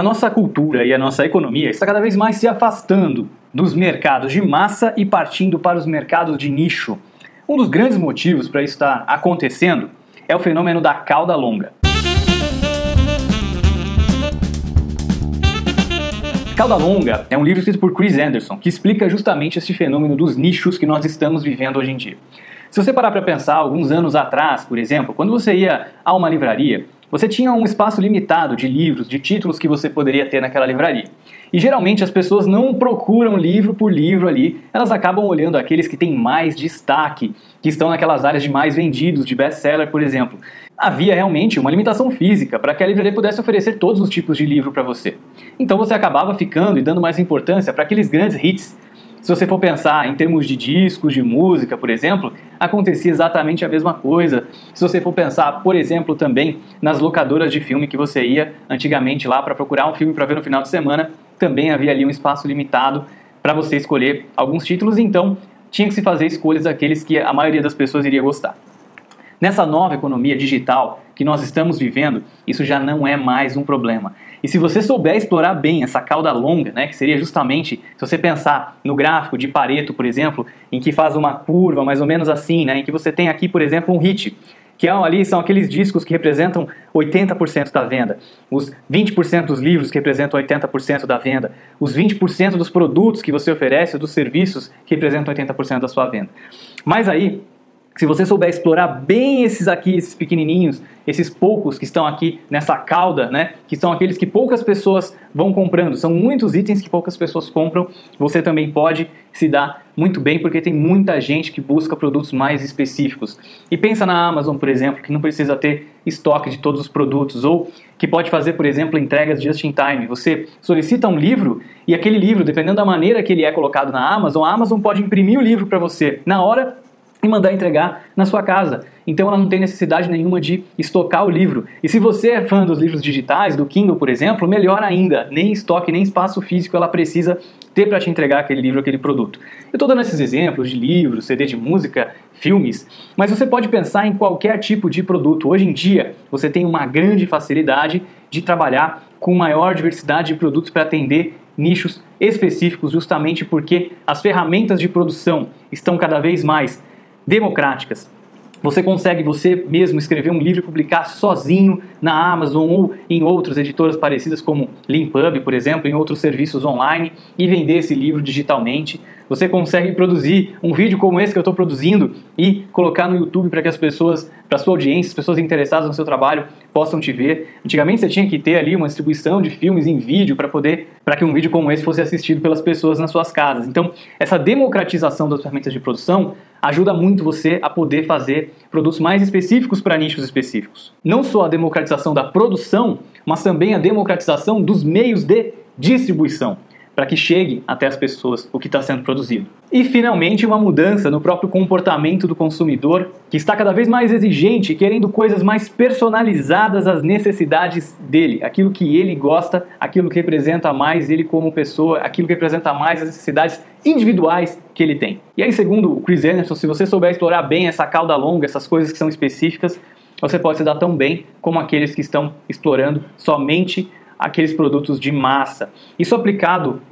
A nossa cultura e a nossa economia está cada vez mais se afastando dos mercados de massa e partindo para os mercados de nicho. Um dos grandes motivos para isso estar acontecendo é o fenômeno da cauda longa. Cauda Longa é um livro escrito por Chris Anderson que explica justamente esse fenômeno dos nichos que nós estamos vivendo hoje em dia. Se você parar para pensar, alguns anos atrás, por exemplo, quando você ia a uma livraria, você tinha um espaço limitado de livros, de títulos que você poderia ter naquela livraria. E geralmente as pessoas não procuram livro por livro ali, elas acabam olhando aqueles que têm mais destaque, que estão naquelas áreas de mais vendidos, de best-seller, por exemplo. Havia realmente uma limitação física para que a livraria pudesse oferecer todos os tipos de livro para você. Então você acabava ficando e dando mais importância para aqueles grandes hits se você for pensar em termos de discos, de música, por exemplo, acontecia exatamente a mesma coisa. Se você for pensar, por exemplo, também nas locadoras de filme que você ia antigamente lá para procurar um filme para ver no final de semana, também havia ali um espaço limitado para você escolher alguns títulos, então tinha que se fazer escolhas daqueles que a maioria das pessoas iria gostar. Nessa nova economia digital que nós estamos vivendo, isso já não é mais um problema. E se você souber explorar bem essa cauda longa, né, que seria justamente, se você pensar no gráfico de Pareto, por exemplo, em que faz uma curva mais ou menos assim, né, em que você tem aqui, por exemplo, um hit, que é ali são aqueles discos que representam 80% da venda, os 20% dos livros que representam 80% da venda, os 20% dos produtos que você oferece, dos serviços que representam 80% da sua venda. Mas aí, se você souber explorar bem esses aqui, esses pequenininhos, esses poucos que estão aqui nessa cauda, né, que são aqueles que poucas pessoas vão comprando, são muitos itens que poucas pessoas compram, você também pode se dar muito bem porque tem muita gente que busca produtos mais específicos. E pensa na Amazon, por exemplo, que não precisa ter estoque de todos os produtos ou que pode fazer, por exemplo, entregas just in time. Você solicita um livro e aquele livro, dependendo da maneira que ele é colocado na Amazon, a Amazon pode imprimir o livro para você na hora e mandar entregar na sua casa. Então ela não tem necessidade nenhuma de estocar o livro. E se você é fã dos livros digitais, do Kindle, por exemplo, melhor ainda, nem estoque, nem espaço físico ela precisa ter para te entregar aquele livro, aquele produto. Eu estou dando esses exemplos de livros, CD de música, filmes, mas você pode pensar em qualquer tipo de produto. Hoje em dia, você tem uma grande facilidade de trabalhar com maior diversidade de produtos para atender nichos específicos, justamente porque as ferramentas de produção estão cada vez mais democráticas. Você consegue você mesmo escrever um livro e publicar sozinho na Amazon ou em outras editoras parecidas como Limpub, por exemplo, em outros serviços online e vender esse livro digitalmente. Você consegue produzir um vídeo como esse que eu estou produzindo e colocar no YouTube para que as pessoas, para sua audiência, as pessoas interessadas no seu trabalho possam te ver. Antigamente você tinha que ter ali uma distribuição de filmes em vídeo para poder, para que um vídeo como esse fosse assistido pelas pessoas nas suas casas. Então, essa democratização das ferramentas de produção ajuda muito você a poder fazer produtos mais específicos para nichos específicos. Não só a democratização da produção, mas também a democratização dos meios de distribuição para que chegue até as pessoas o que está sendo produzido. E finalmente uma mudança no próprio comportamento do consumidor, que está cada vez mais exigente, querendo coisas mais personalizadas às necessidades dele, aquilo que ele gosta, aquilo que representa mais ele como pessoa, aquilo que representa mais as necessidades individuais que ele tem. E aí, segundo o Chris Anderson, se você souber explorar bem essa cauda longa, essas coisas que são específicas, você pode se dar tão bem como aqueles que estão explorando somente aqueles produtos de massa. Isso aplicado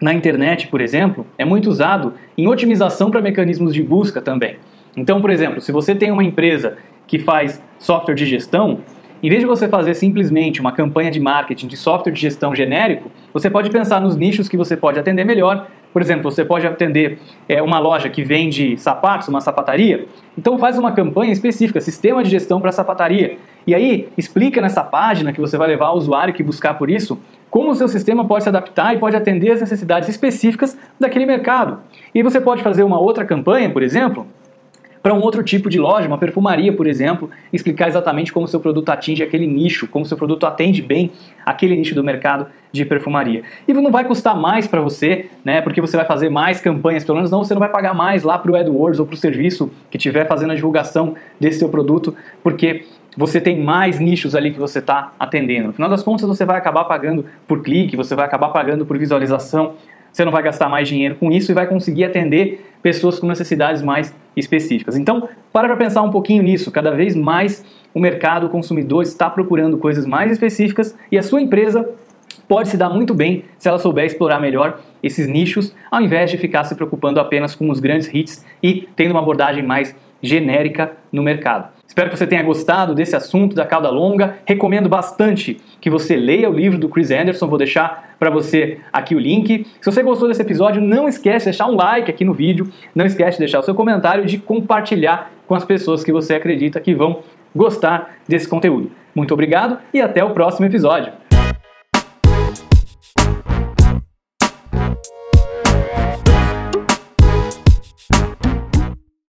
na internet, por exemplo, é muito usado em otimização para mecanismos de busca também. Então, por exemplo, se você tem uma empresa que faz software de gestão, em vez de você fazer simplesmente uma campanha de marketing de software de gestão genérico, você pode pensar nos nichos que você pode atender melhor. Por exemplo, você pode atender é, uma loja que vende sapatos, uma sapataria. Então faz uma campanha específica, sistema de gestão para sapataria. E aí explica nessa página que você vai levar o usuário que buscar por isso como o seu sistema pode se adaptar e pode atender as necessidades específicas daquele mercado. E você pode fazer uma outra campanha, por exemplo, para um outro tipo de loja, uma perfumaria, por exemplo, explicar exatamente como seu produto atinge aquele nicho, como seu produto atende bem aquele nicho do mercado de perfumaria. E não vai custar mais para você, né, porque você vai fazer mais campanhas, pelo menos não, você não vai pagar mais lá para o AdWords ou para o serviço que estiver fazendo a divulgação desse seu produto, porque você tem mais nichos ali que você está atendendo. No final das contas, você vai acabar pagando por clique, você vai acabar pagando por visualização, você não vai gastar mais dinheiro com isso e vai conseguir atender pessoas com necessidades mais específicas. Então, para para pensar um pouquinho nisso. Cada vez mais o mercado, o consumidor está procurando coisas mais específicas e a sua empresa pode se dar muito bem se ela souber explorar melhor esses nichos, ao invés de ficar se preocupando apenas com os grandes hits e tendo uma abordagem mais genérica no mercado. Espero que você tenha gostado desse assunto da cauda longa. Recomendo bastante que você leia o livro do Chris Anderson. Vou deixar para você aqui o link. Se você gostou desse episódio, não esquece de deixar um like aqui no vídeo. Não esquece de deixar o seu comentário e de compartilhar com as pessoas que você acredita que vão gostar desse conteúdo. Muito obrigado e até o próximo episódio.